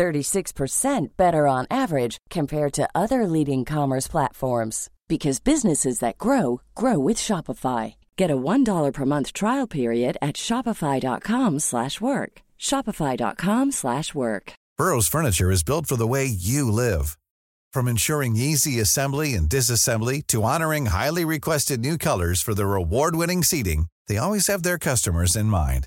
36% better on average compared to other leading commerce platforms because businesses that grow grow with Shopify. Get a $1 per month trial period at shopify.com/work. shopify.com/work. Burrow's furniture is built for the way you live. From ensuring easy assembly and disassembly to honoring highly requested new colors for their award-winning seating, they always have their customers in mind.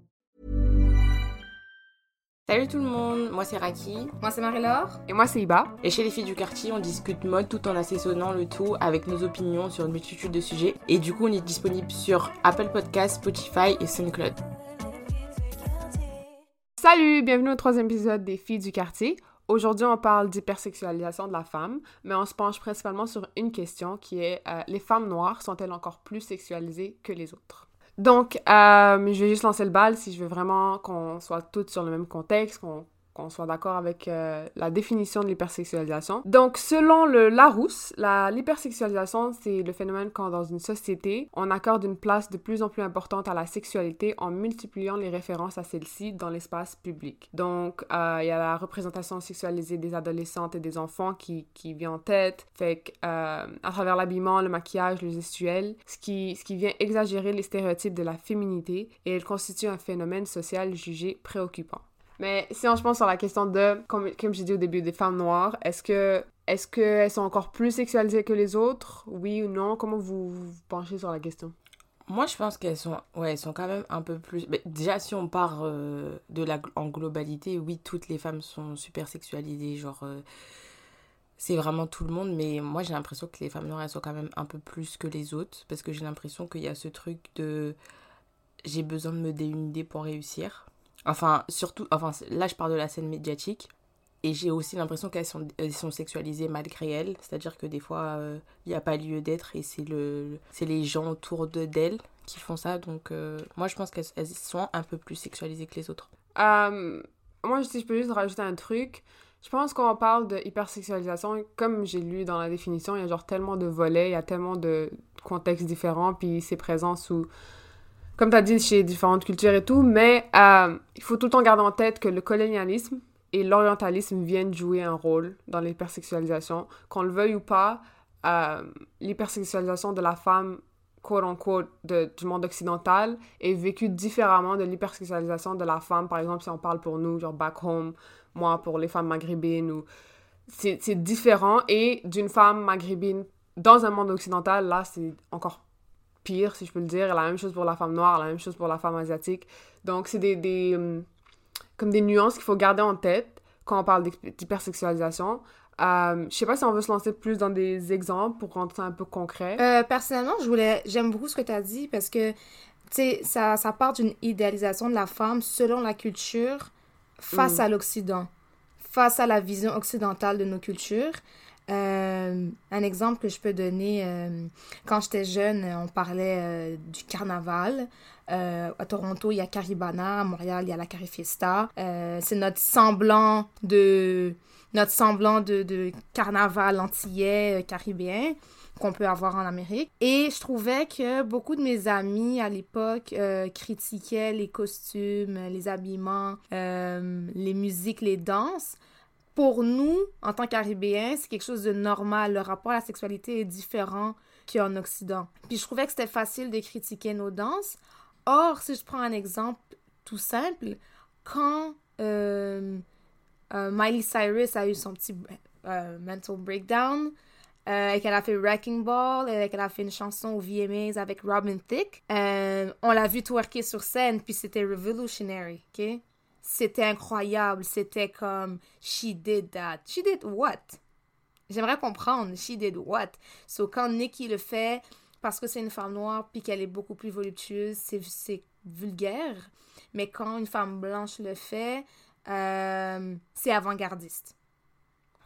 Salut tout le monde, moi c'est Raki. Moi c'est Marie-Laure. Et moi c'est Iba. Et chez les filles du quartier, on discute mode tout en assaisonnant le tout avec nos opinions sur une multitude de sujets. Et du coup, on est disponible sur Apple Podcasts, Spotify et SoundCloud. Salut, bienvenue au troisième épisode des filles du quartier. Aujourd'hui, on parle d'hypersexualisation de la femme, mais on se penche principalement sur une question qui est euh, les femmes noires sont-elles encore plus sexualisées que les autres? Donc, euh, je vais juste lancer le bal si je veux vraiment qu'on soit toutes sur le même contexte, qu'on soit d'accord avec euh, la définition de l'hypersexualisation. Donc, selon le Larousse, l'hypersexualisation, c'est le phénomène quand dans une société, on accorde une place de plus en plus importante à la sexualité en multipliant les références à celle-ci dans l'espace public. Donc, euh, il y a la représentation sexualisée des adolescentes et des enfants qui, qui vient en tête, fait que, euh, à travers l'habillement, le maquillage, le gestuel, ce qui, ce qui vient exagérer les stéréotypes de la féminité et elle constitue un phénomène social jugé préoccupant. Mais si on se pense sur la question de, comme, j'ai dit au début, des femmes noires, est-ce que est-ce qu'elles sont encore plus sexualisées que les autres? Oui ou non? Comment vous vous penchez sur la question? Moi, je pense qu'elles sont, ouais, sont quand même un peu plus. Déjà, si on part euh, de la en globalité, oui, toutes les femmes sont super sexualisées, genre. euh, c'est vraiment tout le monde, mais moi j'ai l'impression que les femmes noires elles sont quand même un peu plus que les autres parce que j'ai l'impression qu'il y a ce truc de j'ai besoin de me dénuder pour réussir. Enfin, surtout, enfin là je parle de la scène médiatique et j'ai aussi l'impression qu'elles sont, sont sexualisées malgré elles, c'est-à-dire que des fois euh, il n'y a pas lieu d'être et c'est le, c'est les gens autour de d'elles qui font ça, donc euh, moi je pense qu'elles elles sont un peu plus sexualisées que les autres. Euh, moi, si je peux juste rajouter un truc, je pense qu'on parle de hypersexualisation, comme j'ai lu dans la définition, il y a genre tellement de volets, il y a tellement de contextes différents, puis c'est présent sous, comme tu as dit, chez différentes cultures et tout, mais euh, il faut tout le temps garder en tête que le colonialisme et l'orientalisme viennent jouer un rôle dans l'hypersexualisation. Qu'on le veuille ou pas, euh, l'hypersexualisation de la femme, quote unquote, de, du monde occidental est vécue différemment de l'hypersexualisation de la femme, par exemple, si on parle pour nous, genre back home, moi pour les femmes maghrébines, c'est différent, et d'une femme maghrébine dans un monde occidental, là, c'est encore pire, si je peux le dire. La même chose pour la femme noire, la même chose pour la femme asiatique. Donc, c'est des, des, hum, comme des nuances qu'il faut garder en tête quand on parle d'hyp- d'hypersexualisation. Euh, je sais pas si on veut se lancer plus dans des exemples pour rendre ça un peu concret. Euh, personnellement, je voulais, j'aime beaucoup ce que tu as dit parce que, tu sais, ça, ça part d'une idéalisation de la femme selon la culture face Mm. à l'Occident, face à la vision occidentale de nos cultures. Euh, un exemple que je peux donner, euh, quand j'étais jeune, on parlait euh, du carnaval. À Toronto, il y a Caribana, à Montréal, il y a la Carifiesta. C'est notre semblant de notre semblant de, carnaval antillais caribéen qu'on peut avoir en Amérique. Et je trouvais que beaucoup de mes amis à l'époque critiquaient les costumes, les habillements, les musiques, les danses. Pour nous, en tant qu'Aribéens, c'est quelque chose de normal. Le rapport à la sexualité est différent qu'en Occident. Puis je trouvais que c'était facile de critiquer nos danses. Or, si je prends un exemple tout simple, quand euh, euh, Miley Cyrus a eu son petit euh, mental breakdown, et qu'elle a fait Wrecking Ball, et qu'elle a fait une chanson au VMAs avec Robin Thicke, on l'a vu twerker sur scène, puis c'était revolutionary, ok? C'était incroyable, c'était comme she did that. She did what? J'aimerais comprendre, she did what? So quand Nikki le fait, parce que c'est une femme noire, puis qu'elle est beaucoup plus voluptueuse, c'est- vulgaire. Mais quand une femme blanche le fait, euh, c'est avant-gardiste.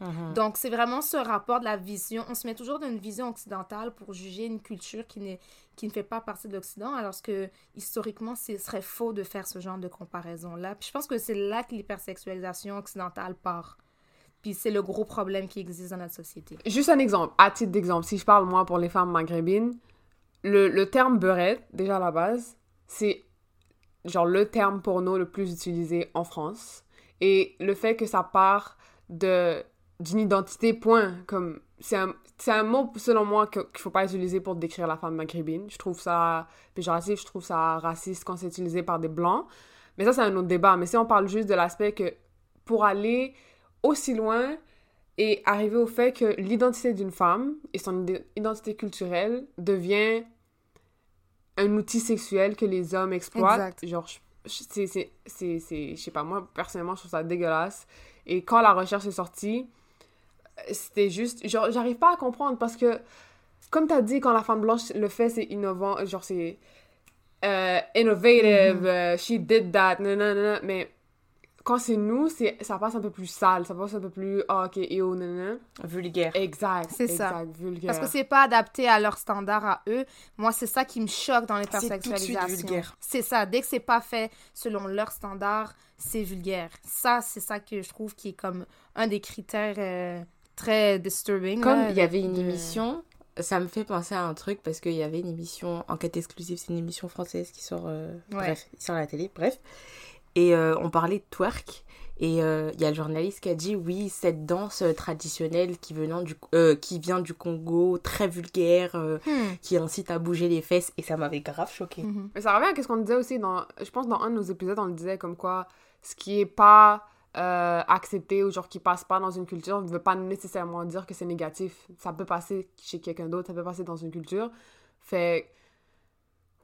Mhm. Donc, c'est vraiment ce rapport de la vision. On se met toujours dans une vision occidentale pour juger une culture qui, n'est- qui ne fait pas partie de l'Occident, alors que historiquement, ce serait faux de faire ce genre de comparaison-là. Puis je pense que c'est là que l'hypersexualisation occidentale part. Puis c'est le gros problème qui existe dans notre société. Juste un exemple, à titre d'exemple, si je parle moi pour les femmes maghrébines, le, le terme beurette, déjà à la base, c'est genre le terme porno le plus utilisé en France. Et le fait que ça part de d'une identité, point, comme c'est un, un mot, selon moi, qu'il faut pas utiliser pour décrire la femme maghrébine. Je trouve ça péjoratif, je trouve ça raciste quand c'est utilisé par des blancs. Mais ça, c'est un autre débat. Mais si on parle juste de l'aspect que pour aller aussi loin et arriver au fait que l'identité d'une femme et son ide- identité culturelle devient un outil sexuel que les hommes exploitent. Exact. Genre, c'est, je sais pas, moi, personnellement, je trouve ça dégueulasse. Et quand la recherche est sortie, c'était juste, genre, j'arrive pas à comprendre parce que, comme t'as dit, quand la femme blanche le fait, c'est innovant, genre, c'est euh, innovative, euh, she did that, nanana, mais quand c'est nous, c'est, ça passe un peu plus sale, ça passe un peu plus, ah, ok, yo, nanana. Vulgaire. Exact, C'est ça. vulgaire. Parce que c'est pas adapté à leurs standards à eux. Moi, c'est ça qui me choque dans C'est tout de suite l'hypersexualisation. vulgaire. C'est ça. Dès que c'est pas fait selon leurs standards, c'est vulgaire. Ça, c'est ça que je trouve qui est comme un des critères euh, très disturbing. Comme il y avait une de- émission, ça me fait penser à un truc parce qu'il y avait une émission, Enquête exclusive, c'est une émission française qui sort, euh, Ouais. bref, qui sort à la télé, bref. Et euh, on parlait de twerk. Et euh, il y a le journaliste qui a dit oui, cette danse traditionnelle qui, venant du, qui vient du Congo, très vulgaire, Hmm. qui incite à bouger les fesses. Et ça m'avait grave choqué. Mhm. Mais ça revient à ce qu'on disait aussi dans. Je pense dans un de nos épisodes, on le disait comme quoi ce qui est pas euh, accepté ou genre qui passe pas dans une culture ne veut pas nécessairement dire que c'est négatif. Ça peut passer chez quelqu'un d'autre, ça peut passer dans une culture. Fait.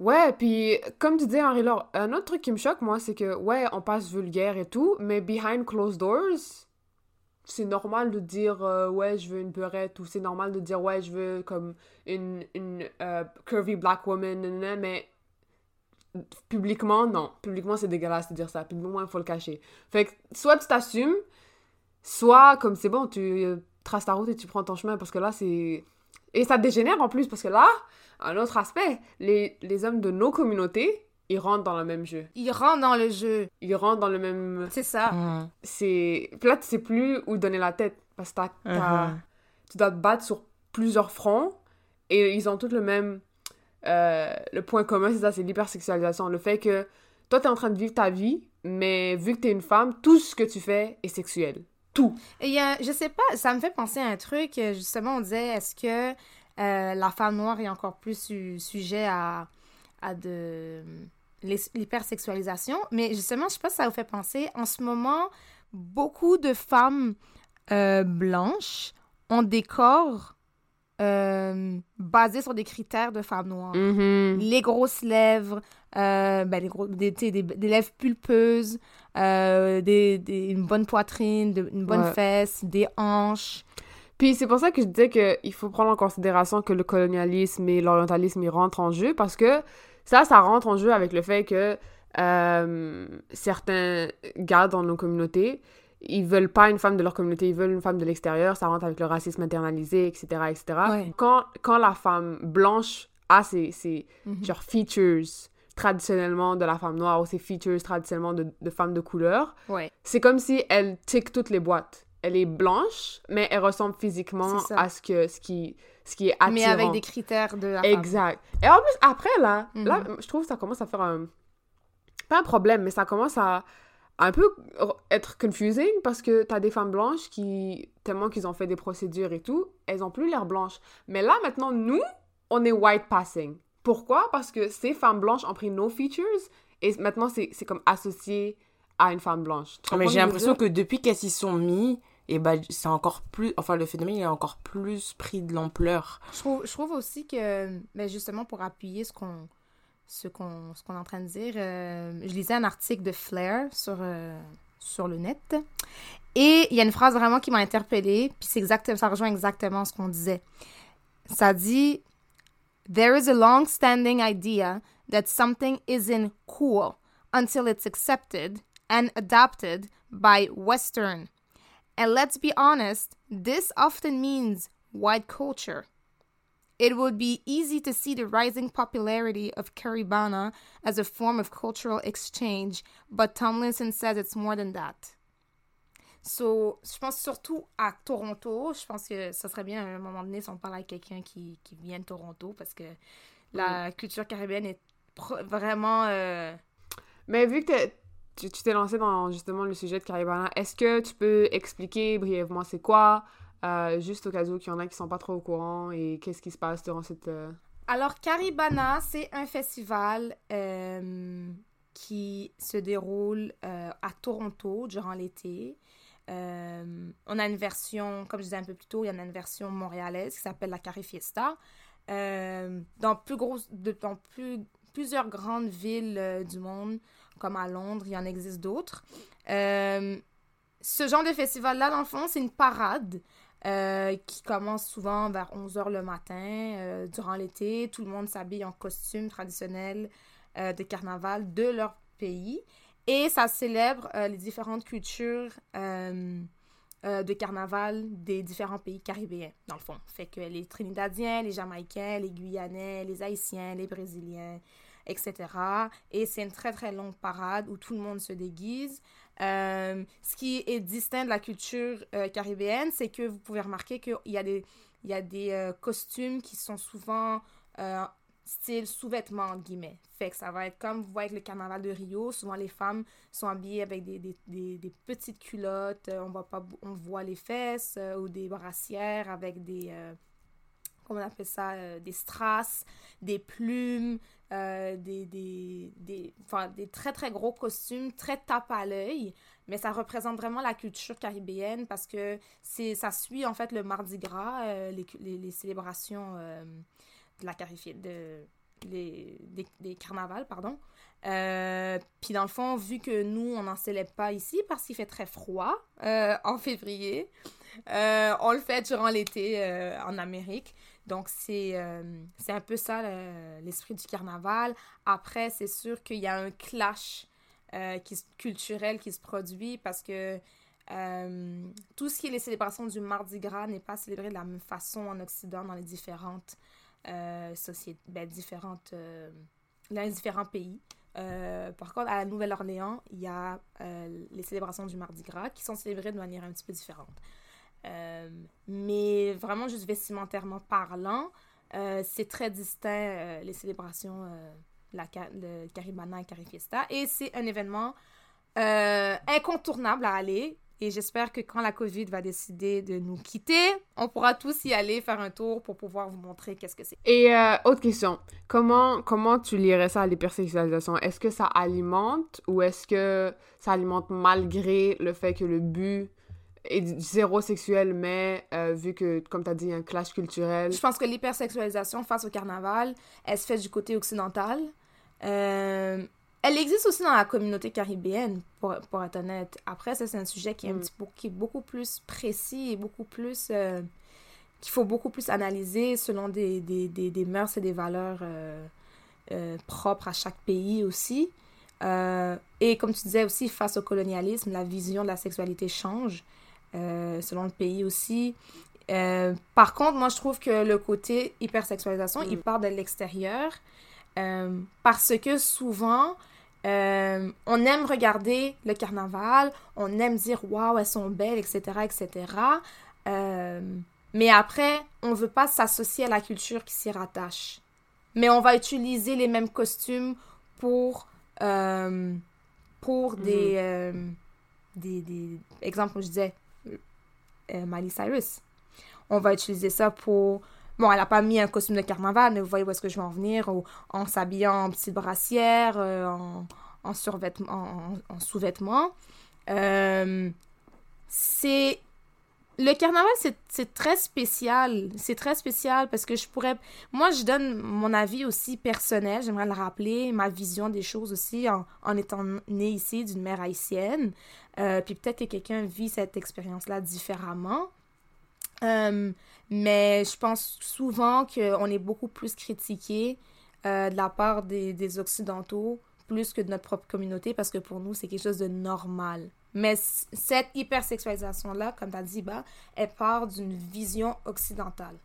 Ouais, puis comme tu disais, Henri-Laure, un autre truc qui me choque, moi, c'est que, ouais, on passe vulgaire et tout, mais behind closed doors, c'est normal de dire, euh, ouais, je veux une beurette, ou c'est normal de dire, ouais, je veux comme une, une euh, curvy black woman, mais publiquement, non. Publiquement, c'est dégueulasse de dire ça. Publiquement, il faut le cacher. Fait que soit tu t'assumes, soit comme c'est bon, tu euh, traces ta route et tu prends ton chemin parce que là, c'est. Et ça dégénère en plus parce que là, un autre aspect, les, les hommes de nos communautés, ils rentrent dans le même jeu. Ils rentrent dans le jeu. Ils rentrent dans le même. C'est ça. Mhm. C'est. Puis là, tu sais plus où donner la tête parce que Mhm. tu dois te battre sur plusieurs fronts et ils ont tous le même euh, le point commun c'est ça c'est l'hypersexualisation le fait que toi t'es en train de vivre ta vie mais vu que t'es une femme tout ce que tu fais est sexuel tout Et a, je sais pas, ça me fait penser à un truc. euh, Justement, on disait, est-ce que euh, la femme noire est encore plus su- sujet à, à de l'hy- l'hypersexualisation? Mais justement, je sais pas si ça vous fait penser. En ce moment, beaucoup de femmes euh, blanches ont des corps euh, basés sur des critères de femmes noires. Les grosses lèvres, euh, ben, les gros, des, des, des lèvres pulpeuses, euh, des, des- une bonne poitrine, de- une bonne Ouais. fesse, des hanches. puis c'est pour ça que je disais qu'il faut prendre en considération que le colonialisme et l'orientalisme ils rentrent en jeu parce que ça ça rentre en jeu avec le fait que euh, certains gars dans nos communautés ils veulent pas une femme de leur communauté, ils veulent une femme de l'extérieur, ça rentre avec le racisme internalisé, etc., etc. Ouais. Quand, quand la femme blanche a ses, ses Mhm. genre, features traditionnellement de la femme noire ou ses features traditionnellement de, de femme de couleur, Ouais. c'est comme si elle tique toutes les boîtes. Elle est blanche, mais elle ressemble physiquement à ce, que, ce, qui, ce qui est attirant. Mais avec des critères de la femme. Exact. Et en plus, après, là, Mhm. là, je trouve que ça commence à faire un... Pas un problème, mais ça commence à un peu être confusing parce que t'as des femmes blanches qui, tellement qu'ils ont fait des procédures et tout, elles ont plus l'air blanches. Mais là, maintenant, nous, on est white passing. Pourquoi? Parce que ces femmes blanches ont pris nos features et maintenant, c'est c'est comme associé à une femme blanche. Tu Ah, Mais j'ai l'impression que depuis qu'elles s'y sont mis, et bah, c'est encore plus. Enfin, le phénomène il a encore plus pris de l'ampleur. Je trouve, je trouve aussi que, ben justement, pour appuyer ce qu'on ce qu'on qu'on est en train de dire, euh, je lisais un article de Flair sur, euh, sur le net. Et il y a une phrase vraiment qui m'a interpellée, puis exactement, ça rejoint exactement ce qu'on disait. Ça dit There is a long-standing idea that something isn't cool until it's accepted and adopted by Western. And let's be honest, this often means white culture. It would be easy to see the rising popularity of Caribana as a form of cultural exchange, but Tomlinson says it's more than that. So, je pense surtout à Toronto. Je pense que ça serait bien à un moment donné si on parle avec quelqu'un qui, qui vient de Toronto parce que la culture caribéenne est vraiment. euh, Mais vu que tu t'es lancé dans justement le sujet de Caribana, est-ce que tu peux expliquer brièvement c'est quoi, juste au cas où il y en a qui sont pas trop au courant et qu'est-ce qui se passe durant cette... euh, Alors, Caribana, c'est un festival euh, qui se déroule euh, à Toronto durant l'été. On a une version, comme je disais un peu plus tôt, il y en a une version montréalaise qui s'appelle la Carré Fiesta. Euh, dans plus grosses, de- dans plus, plusieurs grandes villes du monde, comme à Londres, il y en existe d'autres. Ce genre de festival-là, dans le fond, c'est une parade euh, qui commence souvent vers 11h le matin euh, durant l'été. Tout le monde s'habille en costume traditionnel euh, de carnaval de leur pays. Et ça célèbre les différentes cultures de carnaval des différents pays caribéens, dans le fond. Fait que les Trinidadiens, les Jamaïcains, les Guyanais, les Haïtiens, les Brésiliens, etc. Et c'est une très très longue parade où tout le monde se déguise. Euh, ce qui est distinct de la culture euh, caribéenne, c'est que vous pouvez remarquer qu'il y a des, euh, costumes qui sont souvent style sous-vêtements, guillemets. Fait que ça va être comme vous voyez avec le carnaval de Rio, souvent les femmes sont habillées avec des, petites culottes, on, voit pas, on voit les fesses, ou des brassières avec des... on appelle ça, euh, des strass, des plumes, euh, des, des, des, des très très gros costumes, très tape à l'œil, mais ça représente vraiment la culture caribéenne parce que ça suit en fait le Mardi Gras, euh, les, les, célébrations de la de les, des, carnavals, pardon. Puis dans le fond, vu que nous, on n'en célèbre pas ici parce qu'il fait très froid en février, on le fait durant l'été en Amérique. Donc, c'est euh, un peu ça le- l'esprit du carnaval. Après, c'est sûr qu'il y a un clash euh, culturel qui se produit parce que euh, tout ce qui est les célébrations du Mardi Gras n'est pas célébré de la même façon en Occident dans les différentes euh, sociétés, ben, différentes, dans les différents pays. Par contre, à la Nouvelle-Orléans, il y a les célébrations du Mardi Gras qui sont célébrées de manière un petit peu différente. Euh, mais vraiment, juste vestimentairement parlant, euh, c'est très distinct euh, les célébrations, la, le Caribana et Carifiesta. Et c'est un événement incontournable à aller. Et j'espère que quand la COVID va décider de nous quitter, on pourra tous y aller faire un tour pour pouvoir vous montrer qu'est-ce que c'est. Et autre question, comment, comment tu lirais ça à l'hypersexualisation? Est-ce que ça alimente ou est-ce que ça alimente malgré le fait que le but est d- zéro sexuel, mais euh, vu que, comme tu as dit, il y a un clash culturel, Je pense que l'hypersexualisation face au carnaval, elle se fait du côté occidental. Euh, elle existe aussi dans la communauté caribéenne, pour, pour être honnête. Après, ça, c'est un sujet qui est, un Mm. petit peu, qui est beaucoup plus précis et beaucoup plus... euh, qu'il faut beaucoup plus analyser selon des, des, des, des mœurs et des valeurs propres à chaque pays aussi. Et comme tu disais aussi, face au colonialisme, la vision de la sexualité change, selon le pays aussi. Euh, par contre, moi, je trouve que le côté hypersexualisation, il part de l'extérieur. euh, parce que souvent, euh, on aime regarder le carnaval, on aime dire waouh, elles sont belles, etc., etc. Euh, mais après, on veut pas s'associer à la culture qui s'y rattache. Mais on va utiliser les mêmes costumes pour, euh, pour des, euh, des, des exemples, comme je disais, euh, Cyrus. On va utiliser ça pour Bon, elle a pas mis un costume de carnaval, mais vous voyez où est-ce que je veux en venir, en s'habillant en petite brassière, euh, en, en sous-vêtements. Euh, c'est... Le carnaval, c'est, très spécial. C'est très spécial parce que je pourrais... Moi, je donne mon avis aussi personnel, j'aimerais le rappeler, ma vision des choses aussi, en, étant née ici d'une mère haïtienne. Euh, puis peut-être que quelqu'un vit cette expérience-là différemment. Euh, mais je pense souvent qu'on est beaucoup plus critiqué euh, de la part des Occidentaux plus que de notre propre communauté parce que pour nous, c'est quelque chose de normal. Mais cette hypersexualisation-là, comme tu as dit, bah, elle part d'une vision occidentale.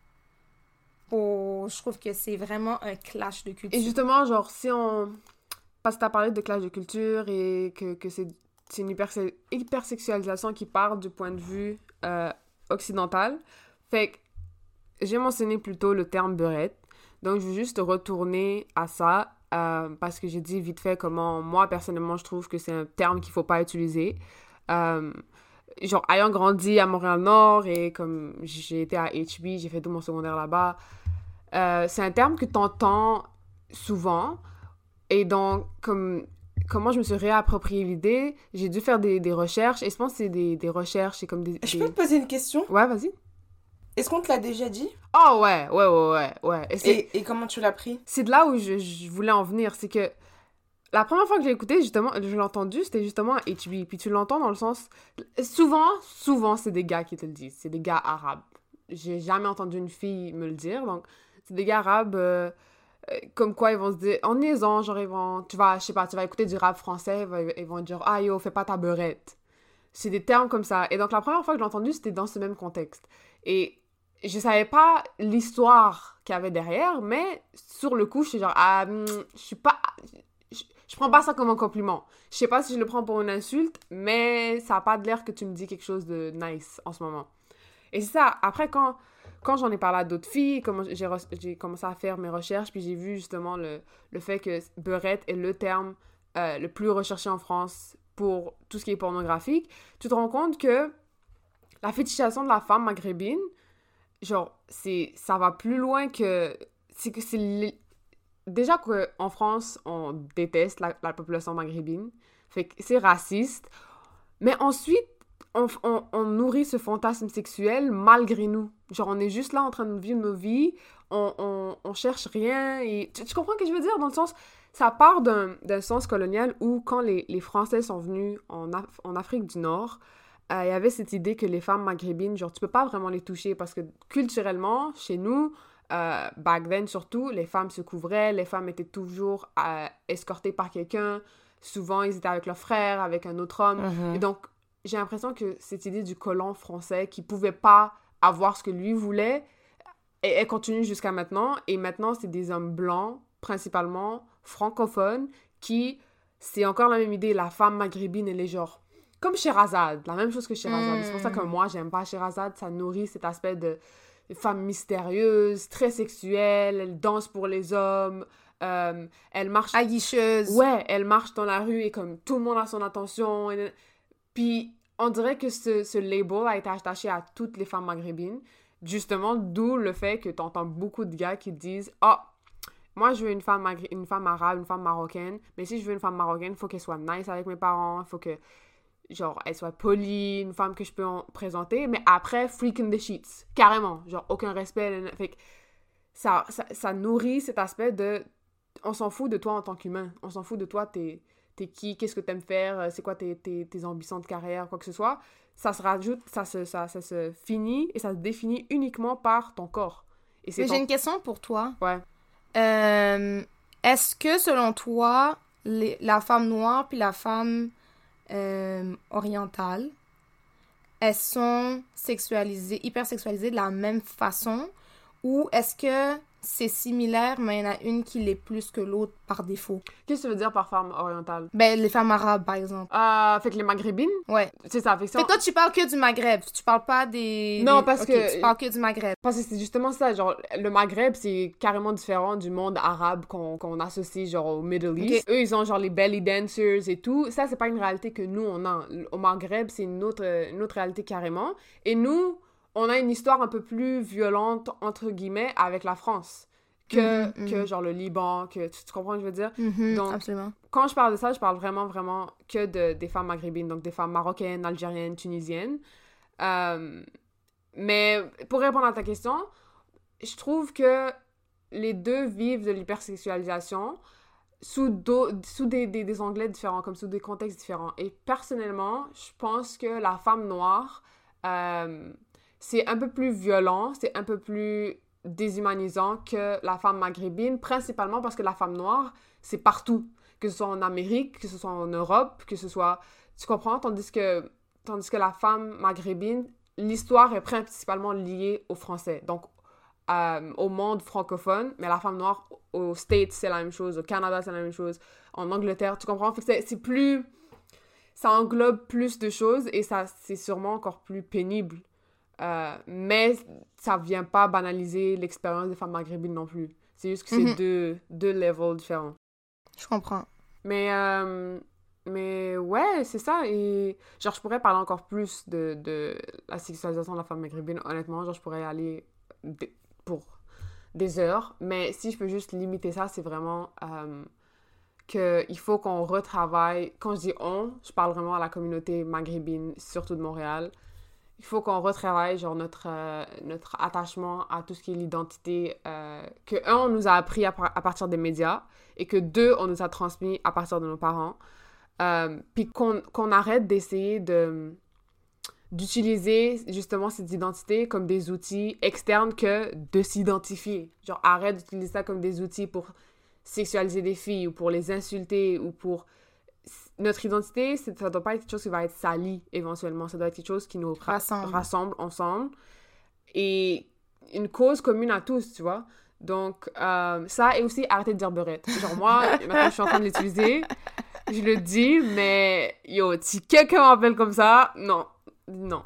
Pour... Je trouve que c'est vraiment un clash de culture. Et justement, genre, si on. Parce que t'as parlé de clash de culture et que, que c'est une hyperse- hypersexualisation qui part du point de vue euh, occidental. Fait que j'ai mentionné plutôt le terme beurette. Donc, je veux juste retourner à ça euh, parce que j'ai dit vite fait comment moi, personnellement, je trouve que c'est un terme qu'il faut pas utiliser. Euh, genre, ayant grandi à Montréal-Nord et comme j'ai été à HB, j'ai fait tout mon secondaire là-bas, euh, c'est un terme que tu entends souvent. Et donc, comme comment je me suis réapproprié l'idée, j'ai dû faire des, des recherches. Et je pense que c'est des, des recherches, c'est comme des... Je peux te poser une question? Ouais, vas-y. Est-ce qu'on te l'a déjà dit? Oh ouais, ouais, ouais, ouais, ouais. Et et, et comment tu l'as pris? C'est de là où je, je voulais en venir. C'est que la première fois que j'ai écouté, justement, je l'ai entendu, c'était justement à HB. Puis tu l'entends dans le sens... Souvent, souvent, c'est des gars qui te le disent. C'est des gars arabes. J'ai jamais entendu une fille me le dire. Donc, c'est des gars arabes... euh, euh, comme quoi ils vont se dire en niaisant genre ils vont tu vas je sais pas tu vas écouter du rap français ils vont, ils vont dire ah yo fais pas ta beurette c'est des termes comme ça et donc la première fois que j'ai entendu c'était dans ce même contexte et je savais pas l'histoire qu'il y avait derrière mais sur le coup je suis genre ah hum, je suis pas je, prends pas ça comme un compliment. Je sais pas si je le prends pour une insulte mais ça a pas l'air que tu me dis quelque chose de nice en ce moment. Et c'est ça. Après quand quand j'en ai parlé à d'autres filles, j'ai commencé à faire mes recherches, puis j'ai vu justement le, le fait que beurette est le terme euh, le plus recherché en France pour tout ce qui est pornographique, tu te rends compte que la fétichisation de la femme maghrébine, genre, c'est ça va plus loin que... C'est que c'est... Déjà qu'en France, on déteste la, la population maghrébine, fait que c'est raciste, mais ensuite, on, on- nourrit ce fantasme sexuel malgré nous. Genre, on est juste là en train de vivre nos vies, on, on, cherche rien. Et... Tu, comprends ce que je veux dire? Dans le sens, ça part d'un d'un sens colonial où, quand les, les Français sont venus en, Af- en Afrique du Nord, euh, il y avait cette idée que les femmes maghrébines, genre, tu peux pas vraiment les toucher parce que culturellement, chez nous, euh, back then surtout, les femmes se couvraient, les femmes étaient toujours euh, escortées par quelqu'un. Souvent, ils étaient avec leur frère, avec un autre homme. Mhm. Et donc, j'ai l'impression que cette idée du colon français qui pouvait pas avoir ce que lui voulait, elle continue jusqu'à maintenant. Et maintenant, c'est des hommes blancs, principalement francophones, qui, c'est encore la même idée, la femme maghrébine, elle est genre, comme Sherazade, la même chose que Sherazade. C'est pour ça que moi, j'aime pas Sherazade, ça nourrit cet aspect de femme mystérieuse, très sexuelle, elle danse pour les hommes, euh, elle marche Aguicheuse. Ouais, elle marche dans la rue et comme tout le monde a son attention. et- Puis on dirait que ce, ce label a été attaché à toutes les femmes maghrébines. Justement, d'où le fait que tu entends beaucoup de gars qui disent Ah, moi je veux une femme, une femme arabe, une femme marocaine, mais si je veux une femme marocaine, il faut qu'elle soit nice avec mes parents, il faut que, genre, elle soit polie, une femme que je peux en présenter, mais après, freak in the sheets, carrément, genre, aucun respect. Fait que ça, ça, ça nourrit cet aspect de on s'en fout de toi en tant qu'humain. On s'en fout de toi, t'es t'es qui, qu'est-ce que t'aimes faire, euh, c'est quoi tes, tes, tes ambitions de carrière, quoi que ce soit. Ça se rajoute, ça se, ça, ça se finit et ça se définit uniquement par ton corps. Et Mais ton- j'ai une question pour toi. Ouais. Euh, Est-ce que, selon toi, les- la femme noire puis la femme euh, orientale, elles sont sexualisées, hyper sexualisées de la même façon. Ou est-ce que c'est similaire mais il y en a une qui l'est plus que l'autre par défaut? Qu'est-ce que tu veux dire par femme orientale? Ben, les femmes arabes, par exemple. Euh, fait que les maghrébines, Ouais. c'est ça. Fait que ça, Fait que toi, tu parles que du Maghreb. Tu parles pas des. Non, parce que- Tu parles que du Maghreb. Parce que c'est justement ça, genre, le Maghreb, c'est carrément différent du monde arabe qu'on qu'on associe, genre, au Middle East. Eux, ils ont, genre, les belly dancers et tout. Ça, c'est pas une réalité que nous, on a. Au Maghreb, c'est une autre, une autre réalité carrément. Et nous, on a une histoire un peu plus violente, entre guillemets, avec la France. Que, Mhm, mhm. que genre, le Liban, que... Tu, tu comprends ce que je veux dire? Mhm, Donc, absolument. quand je parle de ça, je parle vraiment, vraiment que de, des femmes maghrébines, donc des femmes marocaines, algériennes, tunisiennes. Euh, mais pour répondre à ta question, je trouve que les deux vivent de l'hypersexualisation sous, sous des, des, des anglais différents, comme sous des contextes différents. Et personnellement, je pense que la femme noire, euh, c'est un peu plus violent, c'est un peu plus déshumanisant que la femme maghrébine, principalement parce que la femme noire, c'est partout. Que ce soit en Amérique, que ce soit en Europe, que ce soit... Tu comprends? Tandis que, tandis que la femme maghrébine, l'histoire est principalement liée aux Français. Donc, euh, au monde francophone, mais la femme noire aux States, c'est la même chose, au Canada, c'est la même chose, en Angleterre, tu comprends? C'est plus... Ça englobe plus de choses et ça, c'est sûrement encore plus pénible. Euh, mais ça vient pas banaliser l'expérience des femmes maghrébines non plus. C'est juste que c'est Mhm. deux, deux levels différents. Je comprends. Mais, euh, mais ouais, c'est ça. Et genre, je pourrais parler encore plus de, de la sexualisation de la femme maghrébine. Honnêtement, genre, je pourrais y aller pour des heures. Mais si je peux juste limiter ça, c'est vraiment euh, qu'il faut qu'on retravaille. Quand je dis on, je parle vraiment à la communauté maghrébine, surtout de Montréal. Il faut qu'on retravaille genre notre, euh, notre attachement à tout ce qui est l'identité euh, que, un, on nous a appris à, par- à partir des médias et que, deux, on nous a transmis à partir de nos parents. Euh, puis qu'on qu'on arrête d'essayer de d'utiliser justement cette identité comme des outils externes que de s'identifier. Genre, arrête d'utiliser ça comme des outils pour sexualiser des filles ou pour les insulter ou pour... Notre identité, ça doit pas être quelque chose qui va être sali éventuellement. Ça doit être quelque chose qui nous ra- Rassemble. rassemble ensemble et une cause commune à tous, tu vois. Donc, euh, ça, et aussi arrêter de dire beurette. Genre, moi, maintenant, je suis en train de l'utiliser. Je le dis, mais yo, si quelqu'un m'appelle comme ça, non. Non.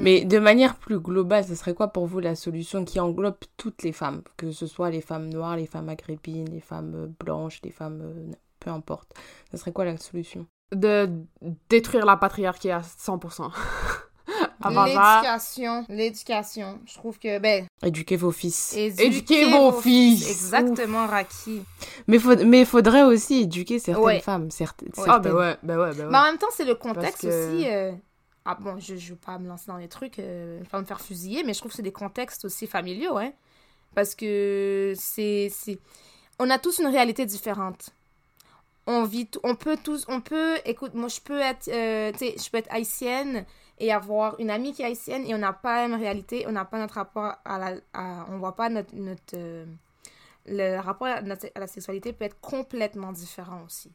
Mais de manière plus globale, ce serait quoi pour vous la solution qui englobe toutes les femmes? Que ce soit les femmes noires, les femmes maghrébines, les femmes euh, blanches, les femmes... peu importe. Ce serait quoi la solution? De détruire la patriarcie à 100%. Avant ça, L'éducation. L'éducation. Je trouve que, ben, Éduquer vos fils. Éduquez vos fils. Exactement, Raki. Mais il mais faudrait aussi éduquer certaines Ouais. femmes. certes- Ouais. ah, ben certaines. ouais, ben ouais, ben ouais. Mais en même temps, c'est le contexte que- aussi. euh, Ah bon, je ne veux pas me lancer dans les trucs, euh, pas me faire fusiller, mais je trouve que c'est des contextes aussi familiaux, hein. Parce que c'est- On a tous une réalité différente. On vit. On peut tous. On peut. Écoute, moi, je peux être. euh, tu sais, je peux être haïtienne et avoir une amie qui est haïtienne et on n'a pas la même réalité, on n'a pas notre rapport à la. à- on voit pas notre. notre euh, le rapport à, notre- à la sexualité peut être complètement différent aussi.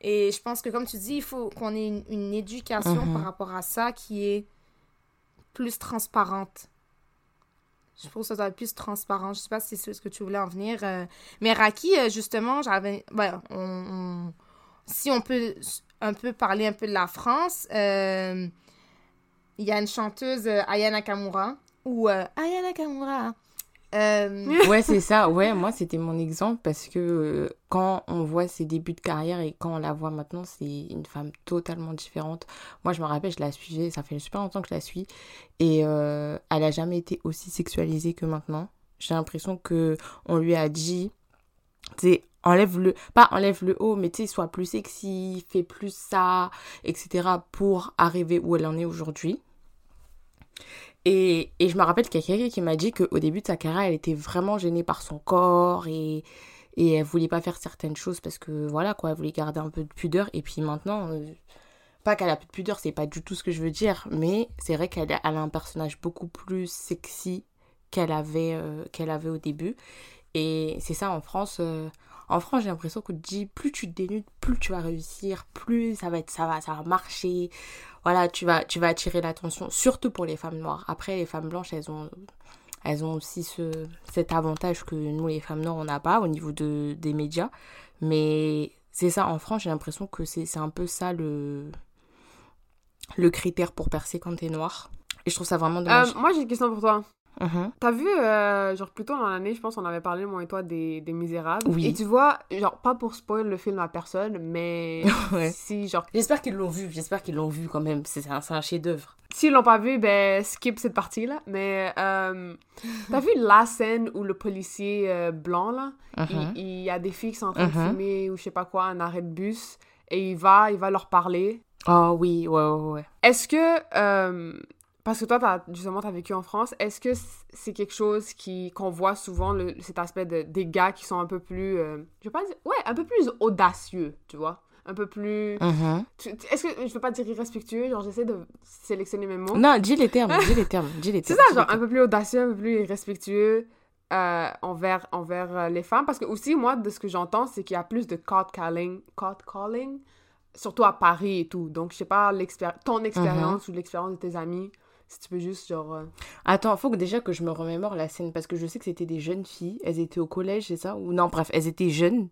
Et je pense que, comme tu dis, il faut qu'on ait une, une éducation Mhm. par rapport à ça qui est plus transparente. Je trouve que ça doit être plus transparent. Je sais pas si c'est ce que tu voulais en venir. euh, Mais Raki, euh, justement, j'avais. Ouais, Si on peut un peu parler un peu de la France, euh, il y a une chanteuse, euh, Aya Nakamura, ou euh, Aya Nakamura. Euh, Ouais, c'est ça. Ouais, moi, c'était mon exemple parce que euh, quand on voit ses débuts de carrière et quand on la voit maintenant, c'est une femme totalement différente. Moi, je me rappelle, je la suivais, ça fait super longtemps que je la suis et euh, elle a jamais été aussi sexualisée que maintenant. J'ai l'impression que on lui a dit, tu enlève le, pas enlève le haut, mais tu sais, sois plus sexy, fais plus ça, etc. pour arriver où elle en est aujourd'hui. Et, je me rappelle qu'il y a quelqu'un qui m'a dit qu'au début de sa carrière, elle était vraiment gênée par son corps et, elle voulait pas faire certaines choses parce que voilà quoi, elle voulait garder un peu de pudeur. Et puis maintenant, euh, pas qu'elle a plus de pudeur, c'est pas du tout ce que je veux dire, mais c'est vrai qu'elle a, elle a un personnage beaucoup plus sexy qu'elle avait, euh, qu'elle avait au début. Et c'est ça en France. euh, En France, j'ai l'impression qu'on te dit plus tu te dénudes, plus tu vas réussir, plus ça va être ça va ça va marcher. Voilà, tu vas tu vas attirer l'attention surtout pour les femmes noires. Après les femmes blanches, elles ont elles ont aussi ce cet avantage que nous les femmes noires on n'a pas au niveau de des médias. Mais c'est ça en France, j'ai l'impression que c'est un peu ça le le critère pour percer quand t'es noire. Et je trouve ça vraiment dommage. Euh, moi, j'ai une question pour toi. Mhm. T'as vu, euh, genre, plus tôt dans l'année, je pense, on avait parlé, moi et toi, des, des Misérables. Oui. Et tu vois, genre, pas pour spoil le film à personne, mais Ouais. si, genre, J'espère qu'ils l'ont vu, j'espère qu'ils l'ont vu quand même. C'est un, c'est un chef-d'œuvre. s'ils l'ont pas vu, ben, skip cette partie-là. Mais, euh, t'as vu la scène où le policier euh, blanc, là, Mhm. il, il y a des filles qui sont en train de Mhm. fumer ou je sais pas quoi, un arrêt de bus, et il va, il va leur parler. Oh oui, ouais, ouais, ouais. Est-ce que, euh, parce que toi, as, justement, tu as vécu en France, est-ce que c'est quelque chose qui qu'on voit souvent, le, cet aspect de, des gars qui sont un peu plus, euh, je vais pas dire, ouais, un peu plus audacieux, tu vois? Un peu plus... Tu- tu- Est-ce que, je veux pas dire irrespectueux, genre j'essaie de sélectionner mes mots. Non, dis les termes, dis les termes, dis les C'est termes. ça, dis les genre un peu plus audacieux, un peu plus irrespectueux euh, envers, envers euh, les femmes. Parce que aussi, moi, de ce que j'entends, c'est qu'il y a plus de caught calling, caught calling, surtout à Paris et tout. Donc, je sais pas, ton expérience ou l'expérience de tes amis, si tu peux juste, genre... euh, Attends, faut que déjà que je me remémore la scène parce que je sais que c'était des jeunes filles. Elles étaient au collège, c'est ça? Ou non, bref, elles étaient jeunes.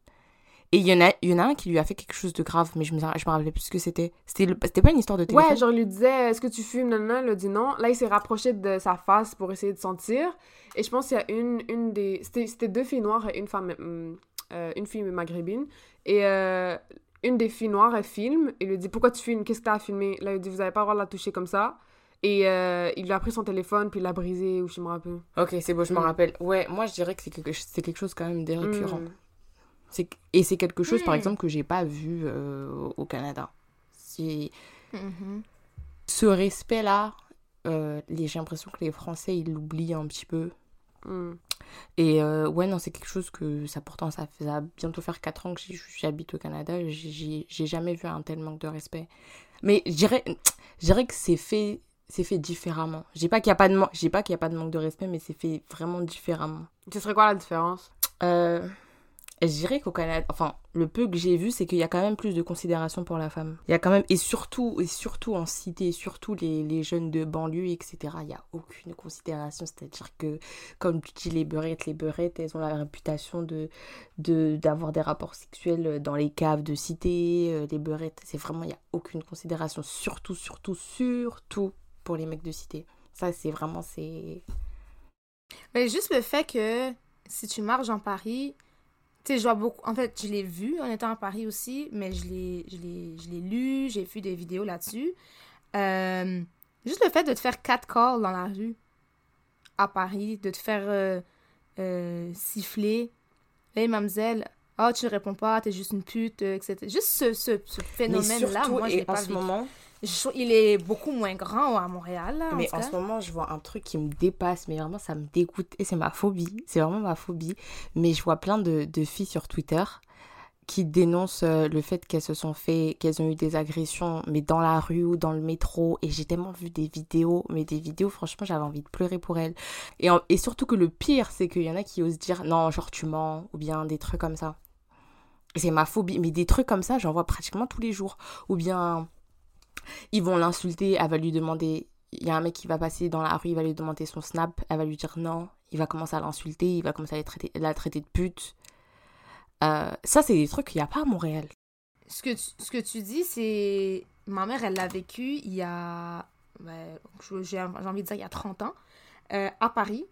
Et il y, en a, y en a un qui lui a fait quelque chose de grave, mais je me, je me rappelais plus ce que c'était. C'était le- c'était pas une histoire de téléphone? Ouais, genre, il lui disait, est-ce que tu fumes? Nanana, il a dit non. Là, il s'est rapproché de sa face pour essayer de sentir. Et je pense qu'il y a une, une des... C'était c'était deux filles noires et une femme... hum, euh, une fille maghrébine. Et euh, une des filles noires, elle filme. Il lui dit, pourquoi tu filmes? Qu'est-ce que t'as à filmer? Là, il dit, vous avez pas le droit de la toucher comme ça. Et euh, il lui a pris son téléphone, puis il l'a brisé, ou je me rappelle. Ok, c'est bon, je me Mm. rappelle. Ouais, moi je dirais que c'est quelque, c'est quelque chose quand même de récurrent. Mm. C'est- Et c'est quelque chose, par Mm. exemple, que j'ai pas vu euh, au Canada. C'est Mhm. ce respect-là, euh, les- j'ai l'impression que les Français, ils l'oublient un petit peu. Mm. Et euh, ouais, non, c'est quelque chose que ça pourtant, ça fait ça va bientôt faire 4 ans que j'habite au Canada. J'ai- jamais vu un tel manque de respect. Mais je dirais que c'est fait, c'est fait différemment. Je dis pas qu'il y a pas de, man- je dis pas qu'il y a pas de manque de respect, mais c'est fait vraiment différemment. Ce serait quoi la différence? Euh, je dirais qu'au Canada, enfin, le peu que j'ai vu, c'est qu'il y a quand même plus de considération pour la femme. Il y a quand même, et surtout, et surtout en cité, surtout les, les jeunes de banlieue, etc., il n'y a aucune considération. C'est-à-dire que, comme tu dis, les beurettes, les beurettes, elles ont la réputation de de- d'avoir des rapports sexuels dans les caves de cité. euh, Les beurettes, c'est vraiment, il n'y a aucune considération. Surtout, surtout, surtout pour les mecs de cité. Ça, c'est vraiment, c'est... Mais juste le fait que si tu marches dans Paris, tu sais, je vois beaucoup. En fait, je l'ai vu en étant à Paris aussi, mais je l'ai, je l'ai, je l'ai lu, j'ai vu des vidéos là-dessus. Euh, juste le fait de te faire quatre calls dans la rue à Paris, de te faire euh, euh, siffler. Hey, mademoiselle, oh, tu réponds pas, t'es juste une pute, etc. Juste ce, ce, phénomène-là, moi, je l'ai en pas ce vécu. moment, Je il est beaucoup moins grand à Montréal, là, Mais en ce moment, je vois un truc qui me dépasse, mais vraiment, ça me dégoûte. Et c'est ma phobie. C'est vraiment ma phobie. Mais je vois plein de, de filles sur Twitter qui dénoncent euh, le fait qu'elles se sont fait, qu'elles ont eu des agressions, mais dans la rue ou dans le métro. Et j'ai tellement vu des vidéos, mais des vidéos, franchement, j'avais envie de pleurer pour elles. Et, en- et surtout que le pire, c'est qu'il y en a qui osent dire non, genre tu mens, ou bien des trucs comme ça. C'est ma phobie. Mais des trucs comme ça, j'en vois pratiquement tous les jours. Ou bien ils vont l'insulter, elle va lui demander, il y a un mec qui va passer dans la rue, il va lui demander son snap, elle va lui dire non, il va commencer à l'insulter, il va commencer à la traiter, la traiter de pute. Euh, ça, c'est des trucs qu'il n'y a pas à Montréal. Ce que tu, ce que tu dis, c'est. Ma mère, elle l'a vécu il y a. ben, j'ai envie de dire il y a 30 ans, euh, à Paris.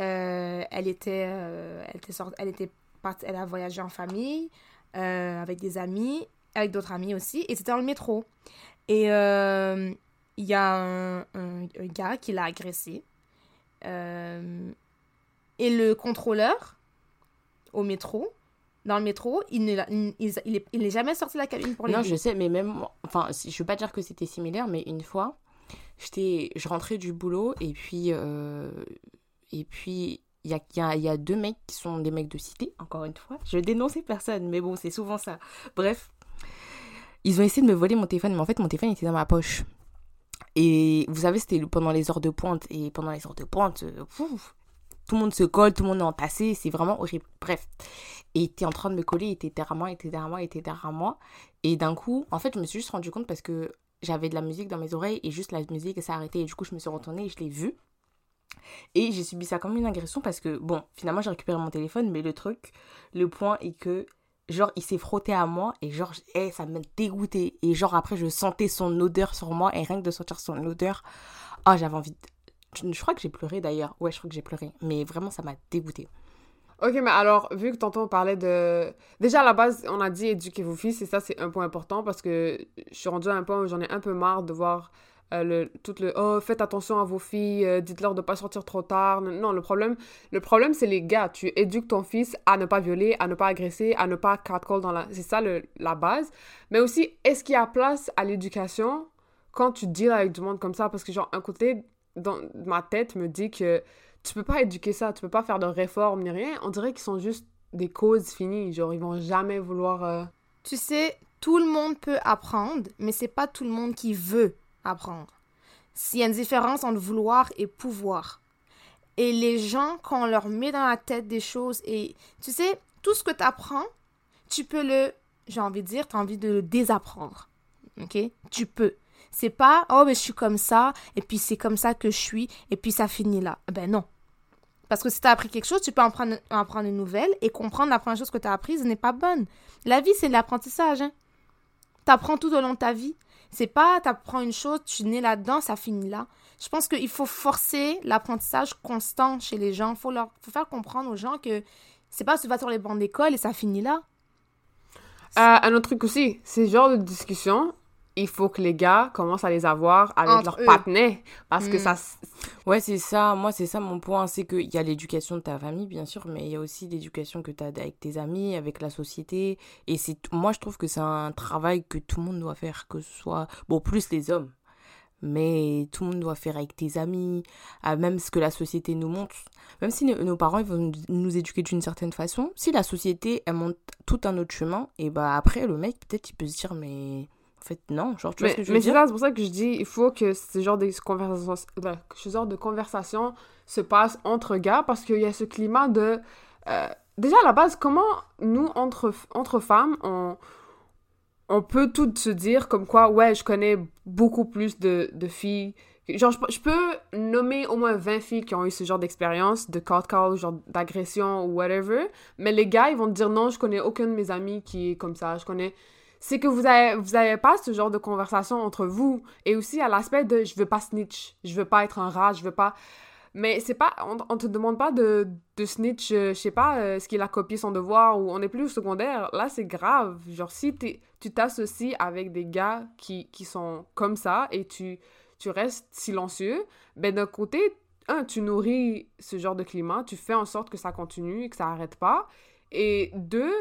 Euh, elle était. elle, était elle, était elle a voyagé en famille, avec des amis, avec d'autres amis aussi, et c'était dans le métro. Et euh, il y a un, un- un gars qui l'a agressé. Euh, et le contrôleur au métro, dans le métro, il n'est il, il, il est, il est jamais sorti de la cabine pour les Non, je sais, mais même, enfin, je veux pas dire que c'était similaire, mais une fois, je rentrais du boulot et puis, euh, et puis, il y a, y, a, y a deux mecs qui sont des mecs de cité, encore une fois. Je dénonçais personne, mais bon, c'est souvent ça. Bref, ils ont essayé de me voler mon téléphone, mais en fait, mon téléphone était dans ma poche. Et vous savez, c'était pendant les heures de pointe, et pendant les heures de pointe, euh, tout le monde se colle, tout le monde est entassé, c'est vraiment horrible. Bref. Et il était en train de me coller, il était derrière moi, il était derrière moi, il était derrière moi. Et d'un coup, en fait, je me suis juste rendu compte parce que j'avais de la musique dans mes oreilles et juste la musique s'est arrêtée. Et du coup, je me suis retournée et je l'ai vu. Et j'ai subi ça comme une agression parce que, bon, finalement, j'ai récupéré mon téléphone, mais le truc, le point est que, genre, il s'est frotté à moi et, genre, eh, ça m'a dégoûté. Et, genre, après, je sentais son odeur sur moi et rien que de sentir son odeur, ah, j'avais envie de... Je crois que j'ai pleuré d'ailleurs. Ouais, je crois que j'ai pleuré. Mais vraiment, ça m'a dégoûté. Ok, mais alors, vu que tantôt on parlait de. Déjà, à la base, on a dit éduquer vos fils, et ça, c'est un point important parce que je suis rendue à un point où j'en ai un peu marre de voir euh, le, tout le oh faites attention à vos filles euh, dites-leur de pas sortir trop tard. Non le problème le problème c'est les gars. Tu éduques ton fils à ne pas violer à ne pas agresser à ne pas catcall dans la c'est ça le, la base. Mais aussi est-ce qu'il y a place à l'éducation quand tu deals avec du monde comme ça? Parce que genre un côté dans ma tête me dit que tu peux pas éduquer ça tu peux pas faire de réforme ni rien. On dirait qu'ils sont juste des causes finies. Genre ils vont jamais vouloir euh, tu sais tout le monde peut apprendre mais c'est pas tout le monde qui veut apprendre. S'il y a une différence entre vouloir et pouvoir. Et les gens, quand on leur met dans la tête des choses, et tu sais, tout ce que tu apprends, tu peux le, j'ai envie de dire, tu as envie de le désapprendre. OK? Tu peux. C'est pas, oh, mais je suis comme ça, et puis c'est comme ça que je suis, et puis ça finit là. Ben non. Parce que si tu as appris quelque chose, tu peux en prendre, en prendre une nouvelle et comprendre la première chose que tu as apprise n'est pas bonne. La vie, c'est l'apprentissage. Hein? Tu apprends tout au long de ta vie. C'est pas, tu apprends une chose, tu nais là-dedans, ça finit là. Je pense qu'il faut forcer l'apprentissage constant chez les gens. Il faut leur faut faire comprendre aux gens que c'est pas tu vas sur les bancs d'école et ça finit là. Euh, un autre truc aussi, ces genres de discussions, il faut que les gars commencent à les avoir avec leurs partenaires parce que mm. ça ouais c'est ça. Moi c'est ça mon point c'est qu'il y a l'éducation de ta famille bien sûr mais il y a aussi l'éducation que tu as avec tes amis avec la société. Et c'est moi je trouve que c'est un travail que tout le monde doit faire que ce soit bon plus les hommes mais tout le monde doit faire avec tes amis même ce que la société nous montre. Même si nos parents ils vont nous éduquer d'une certaine façon si la société elle monte tout un autre chemin et bah après le mec peut-être il peut se dire mais fait, non. Genre, tu mais, vois ce que je veux mais c'est pour ça que je dis, il faut que ce genre de conversation, ce genre de conversation se passe entre gars parce qu'il y a ce climat de. Euh, déjà, à la base, comment nous, entre, entre femmes, on, on peut toutes se dire comme quoi, ouais, je connais beaucoup plus de, de filles. Genre, je, peux nommer au moins 20 filles qui ont eu ce genre d'expérience, de cold call, genre d'agression ou whatever. Mais les gars, ils vont te dire non, je connais aucun de mes amis qui est comme ça. Je connais c'est que vous avez, vous avez pas ce genre de conversation entre vous. Et aussi à l'aspect de je veux pas snitch, je veux pas être un rat, je veux pas. Mais c'est pas. On, on, te demande pas de, de snitch, euh, je sais pas, euh, ce qu'il a copié son devoir ou on est plus au secondaire. Là, c'est grave. Genre, si tu t'associes avec des gars qui, qui sont comme ça et tu, tu restes silencieux, ben d'un côté, un, tu nourris ce genre de climat, tu fais en sorte que ça continue et que ça arrête pas. Et deux,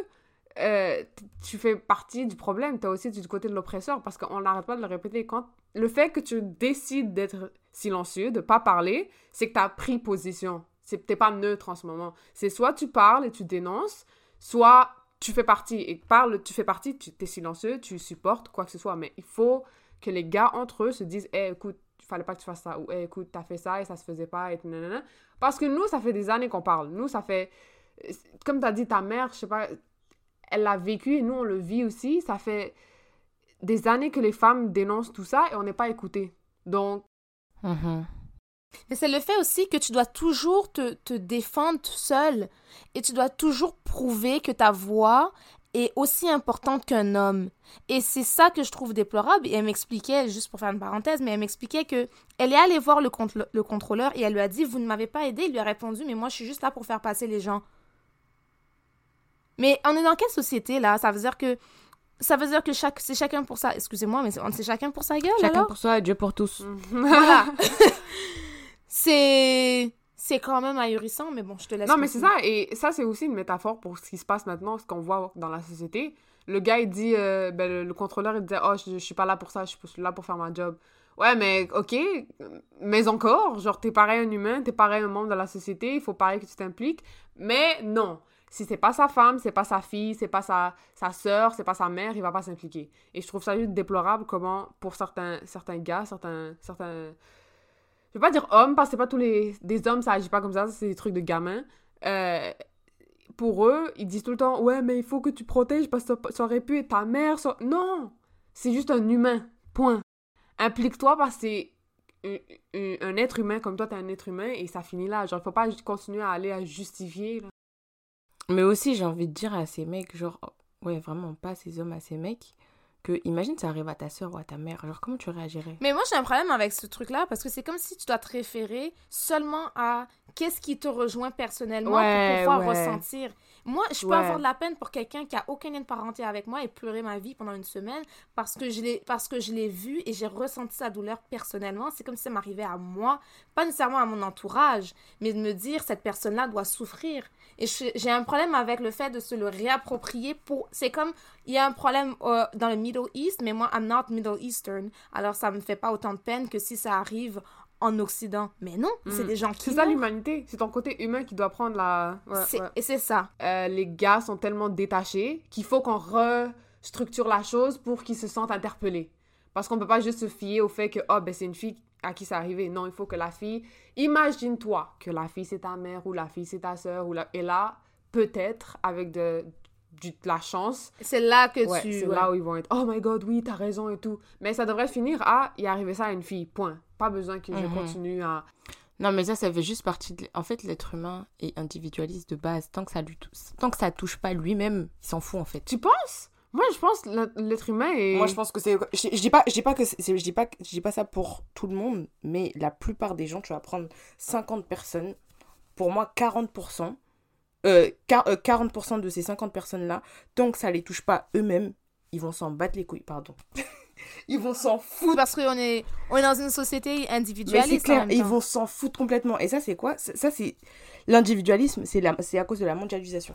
euh, tu fais partie du problème, tu es aussi du côté de l'oppresseur parce qu'on n'arrête pas de le répéter. Quand le fait que tu décides d'être silencieux, de pas parler, c'est que tu as pris position. C'est t'es pas neutre en ce moment. C'est soit tu parles et tu dénonces, soit tu fais partie et parle, tu fais partie, tu es silencieux, tu supportes quoi que ce soit. Mais il faut que les gars entre eux se disent, hey, écoute, fallait pas que tu fasses ça ou hey, écoute, t'as fait ça et ça se faisait pas et. Parce que nous, ça fait des années qu'on parle. Nous, ça fait comme tu as dit ta mère, je sais pas, elle l'a vécu et nous, on le vit aussi. Ça fait des années que les femmes dénoncent tout ça et on n'est pas écouté. Donc. Mm-hmm. Mais c'est le fait aussi que tu dois toujours te, te défendre seul et tu dois toujours prouver que ta voix est aussi importante qu'un homme. Et c'est ça que je trouve déplorable. Et elle m'expliquait, juste pour faire une parenthèse, mais elle m'expliquait que elle est allée voir le, le contrôleur et elle lui a dit Vous ne m'avez pas aidé. Il lui a répondu Mais moi, je suis juste là pour faire passer les gens. Mais on est dans quelle société là? Ça veut dire que ça veut dire que chaque c'est chacun pour ça. Excusez-moi, mais c'est chacun pour sa gueule Chacun alors? pour soi, Dieu pour tous. voilà. c'est c'est quand même ahurissant, mais bon, je te laisse. Non, mais c'est ça, et ça, c'est aussi une métaphore pour ce qui se passe maintenant, ce qu'on voit dans la société. Le gars, il dit, euh, ben, le, contrôleur, il dit, oh, je, je, suis pas là pour ça, je suis là pour faire ma job. Ouais, mais ok, mais encore, genre, t'es pareil un humain, t'es pareil un membre de la société, il faut pareil que tu t'impliques, mais non si c'est pas sa femme, c'est pas sa fille, c'est pas sa, sa soeur, c'est pas sa mère, il va pas s'impliquer. Et je trouve ça juste déplorable comment, pour certains, certains gars, certains, certains, je vais pas dire homme parce que c'est pas tous les des hommes ça agit pas comme ça, c'est des trucs de gamins. Euh, pour eux, ils disent tout le temps ouais mais il faut que tu protèges parce que ça aurait pu être ta mère. Non, c'est juste un humain. Point. Implique-toi parce que c'est un, être humain comme toi t'es un être humain et ça finit là. Genre faut pas continuer à aller à justifier. Mais aussi, j'ai envie de dire à ces mecs, genre, ouais, vraiment pas ces hommes à ces mecs, que imagine ça arrive à ta soeur ou à ta mère, genre, comment tu réagirais? Mais moi, j'ai un problème avec ce truc-là parce que c'est comme si tu dois te référer seulement à qu'est-ce qui te rejoint personnellement Ouais, pour pouvoir ouais. ressentir. Moi, je peux Ouais. avoir de la peine pour quelqu'un qui a aucun lien de parenté avec moi et pleurer ma vie pendant une semaine parce que je l'ai parce que je l'ai vu et j'ai ressenti sa douleur personnellement. C'est comme si ça m'arrivait à moi, pas nécessairement à mon entourage, mais de me dire cette personne-là doit souffrir. Et j'ai un problème avec le fait de se le réapproprier pour. C'est comme il y a un problème euh, dans le Middle East, mais moi, I'm not Middle Eastern. Alors, ça me fait pas autant de peine que si ça arrive en Occident. Mais non, c'est Mm. des gens qui. C'est ça l'humanité. C'est ton côté humain qui doit prendre la. Ouais, C'est- ouais. Et c'est ça. Euh, les gars sont tellement détachés qu'il faut qu'on restructure la chose pour qu'ils se sentent interpellés. Parce qu'on peut pas juste se fier au fait que oh, ben, c'est une fille à qui c'est arrivé. Non, il faut que la fille. Imagine-toi que la fille c'est ta mère ou la fille c'est ta soeur. Ou la... Et là, peut-être, avec de, la chance, C'est là que ouais, tu. c'est ouais. là où ils vont être oh my god, oui, t'as raison et tout. Mais ça devrait finir à il est arrivé ça à une fille, point. Pas besoin que je Mhm. continue à. Non, mais ça, ça fait juste partie de... En fait, l'être humain est individualiste de base. Tant que ça lui tant que ça touche pas lui-même, il s'en fout, en fait. Tu penses? Moi, je pense que l'être- humain est. Moi, je pense que c'est. Je, je dis pas, je dis pas que c'est- je dis pas, je dis pas ça pour tout le monde, mais la plupart des gens, tu vas prendre 50 personnes. Pour moi, 40%, euh, quar- euh, 40% de ces 50 personnes-là, tant que ça les touche pas eux-mêmes, ils vont s'en battre les couilles, pardon. ils vont s'en foutre. Parce qu'on est, on est dans une société Mais c'est clair, ils vont s'en foutre complètement. Et ça, c'est quoi? Ça, ça, c'est l'individualisme, c'est la... à cause de la mondialisation.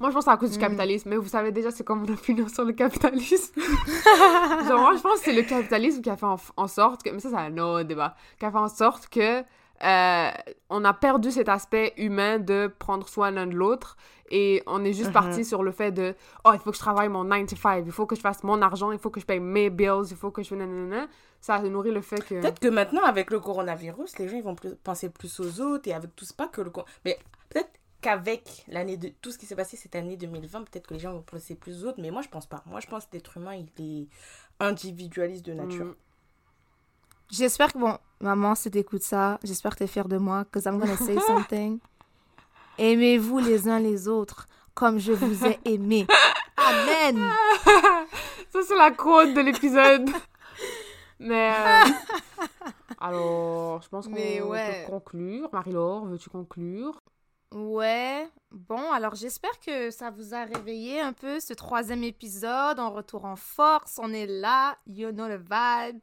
Moi, je pense que c'est à cause du Mm. capitalisme, mais vous savez déjà c'est quoi mon opinion sur le capitalisme. Genre, moi, je pense que c'est le capitalisme qui a fait en, en sorte que. Mais ça, c'est un autre débat. Qui a fait en sorte que. euh, on a perdu cet aspect humain de prendre soin l'un de l'autre et on est juste Mhm. parti sur le fait de oh il faut que je travaille mon 9 to 5 il faut que je fasse mon argent il faut que je paye mes bills il faut que je nanana ça nourrit le fait que Peut-être que maintenant, avec le coronavirus, les gens ils vont plus- penser plus aux autres et avec tout ça, pas que le. Mais peut-être qu'avec l'année de tout ce qui s'est passé cette année 2020, peut-être que les gens vont penser plus aux autres. Mais moi, je pense pas. Moi, je pense que l'être humain, il est individualiste de nature. Mm. J'espère que, bon, maman, si t'écoutes ça, j'espère que t'es fière de moi, because I'm gonna say something. Aimez-vous les uns les autres comme je vous ai aimé. Amen. Ça, c'est la quote de l'épisode. Mais. euh, Alors, je pense qu'on ouais. peut conclure. Marie-Laure, veux-tu conclure? Ouais. Bon, alors j'espère que ça vous a réveillé un peu ce troisième épisode. On retourne en force. On est là. You know the vibes.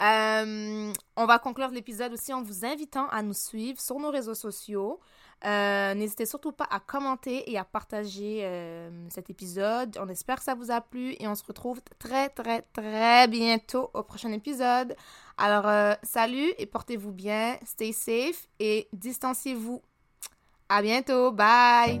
Euh, on va conclure l'épisode aussi en vous invitant à nous suivre sur nos réseaux sociaux. Euh, N'hésitez surtout pas à commenter et à partager euh, cet épisode. On espère que ça vous a plu et on se retrouve très très très bientôt au prochain épisode. Alors euh, salut et portez-vous bien, stay safe et distanciez-vous. À bientôt, bye.